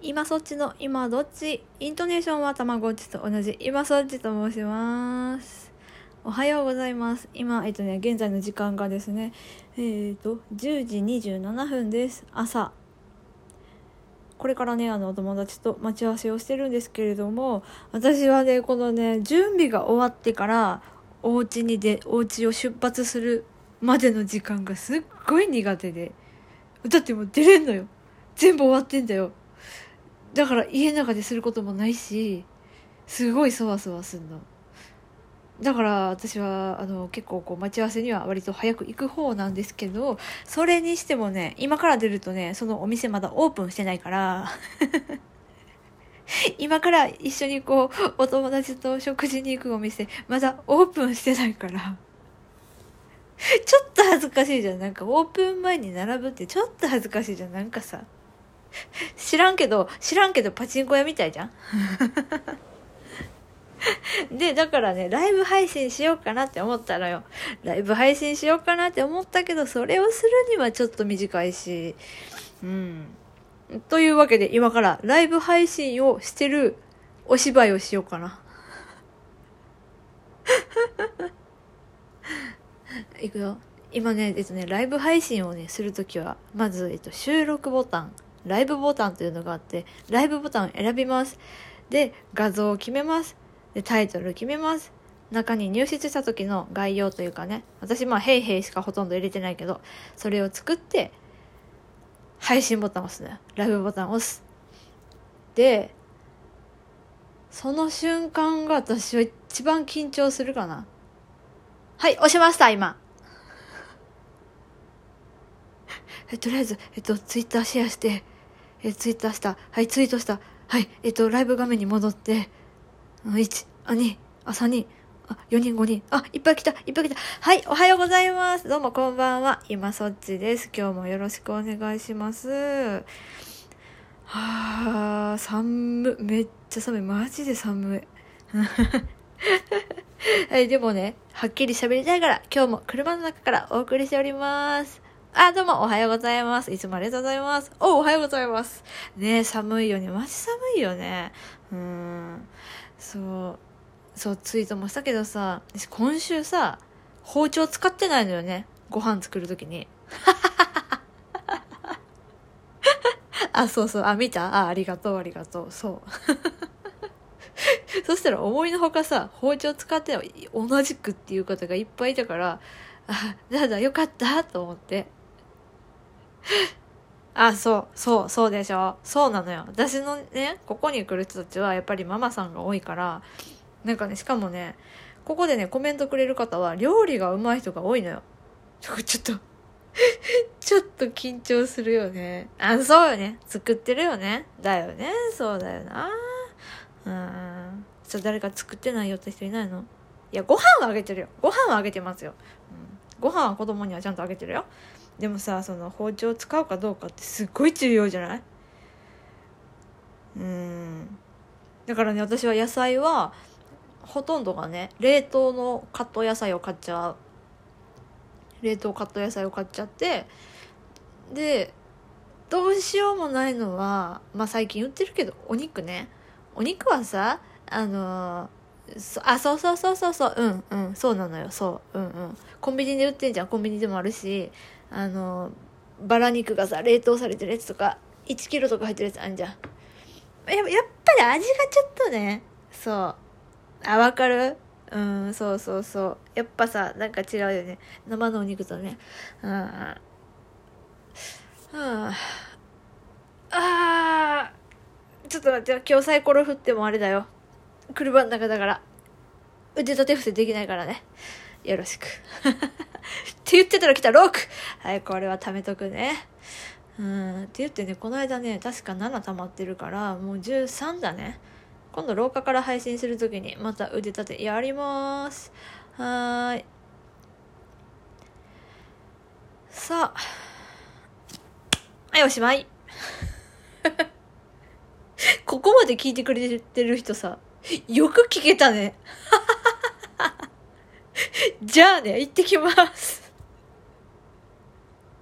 今そっちの今どっち？イントネーションはたまごっちと同じ今そっちと申します。おはようございます。今、えっとね、現在の時間がですね、えっ、と、10時27分です。朝。これからね、あの、お友達と待ち合わせをしてるんですけれども、私はね、このね、準備が終わってから、お家にで、お家を出発するまでの時間がすっごい苦手で。だってもう出れんのよ。全部終わってんだよ。だから家の中ですることもないし、すごいそわそわすんの。だから私はあの結構こう待ち合わせには割と早く行く方なんですけどそれにしてもね今から出るとねそのお店まだオープンしてないから 今から一緒にこうお友達と食事に行くお店まだオープンしてないからちょっと恥ずかしいじゃんなんかオープン前に並ぶってちょっと恥ずかしいじゃんなんかさ知らんけど知らんけどパチンコ屋みたいじゃん？で、だからね、ライブ配信しようかなって思ったらよ。ライブ配信しようかなって思ったけど、それをするにはちょっと短いし。うん。というわけで、今からライブ配信をしてるお芝居をしようかな。いくよ。今ね、えっとね、ライブ配信をね、するときは、まず、えっと、収録ボタン、ライブボタンというのがあって、ライブボタンを選びます。で、画像を決めます。で、タイトル決めます。中に入室した時の概要というかね、私まあ、ヘイヘイしかほとんど入れてないけど、それを作って、配信ボタンを押すね。ライブボタンを押す。で、その瞬間が私は一番緊張するかな。はい、押しました、今。え、とりあえず、えっと、ツイッターシェアして、え、ツイッターした。はい、ツイートした。はい、えっと、ライブ画面に戻って、1、あ、2、あ、3人、あ、4人、5人、あ、いっぱい来た、いっぱい来た。はい、おはようございます。どうもこんばんは。今そっちです。今日もよろしくお願いします。はあ、寒。めっちゃ寒い。マジで寒い。はい、でもね、はっきり喋りたいから、今日も車の中からお送りしております。あ、どうも、おはようございます。いつもありがとうございます。お、おはようございます。ね寒いよね。マジ寒いよね。うん。そう。そう、ツイートもしたけどさ、今週さ、包丁使ってないのよね。ご飯作るときに。あ、そうそう。あ、見た？あ、ありがとう、ありがとう。そう。そしたら思いのほかさ、包丁使って同じくっていう方がいっぱいいたから、あ、なんだ、よかったと思って。あ、そう、そう、そうでしょ。そうなのよ。私のね、ここに来る人たちはやっぱりママさんが多いから、なんかね、しかもね、ここでね、コメントくれる方は料理が上手い人が多いのよ。ちょちょっと ちょっと緊張するよね。あ、そうよね。作ってるよね。だよね。そうだよな。うん。ちょ、誰か作ってないよって人いないの？いや、ご飯はあげてるよ。ご飯はあげてますよ。うん。ご飯は子供にはちゃんとあげてるよ。でもさ、その包丁使うかどうかってすっごい重要じゃない？うん。だからね、私は野菜は、ほとんどがね、冷凍のカット野菜を買っちゃう。冷凍カット野菜を買っちゃって、で、どうしようもないのは、まあ最近売ってるけど、お肉ね。お肉はさ、あのーそあ、そうそうそうそうそう、うんうん、そうなのよ、そう、うんうん。コンビニで売ってんじゃん、コンビニでもあるし、あのバラ肉がさ、冷凍されてるやつとか、1キロとか入ってるやつあんじゃん。ややっぱり味がちょっとね、そう。あ、わかる？うん、そうそうそう。やっぱさ、なんか違うよね。生のお肉とね。うん。はあ。あちょっと待って。今日サイコロ振ってもあれだよ。車の中だから。腕立て伏せできないからね。よろしく。って言ってたら来た 6! はい、これは貯めとくね。うん。って言ってね、この間ね、確か7溜まってるから、もう13だね。今度廊下から配信するときにまた腕立てやりまーす。はーい。さあ。はい、おしまい。ここまで聞いてくれてる人さ、よく聞けたね。じゃあね、行ってきます。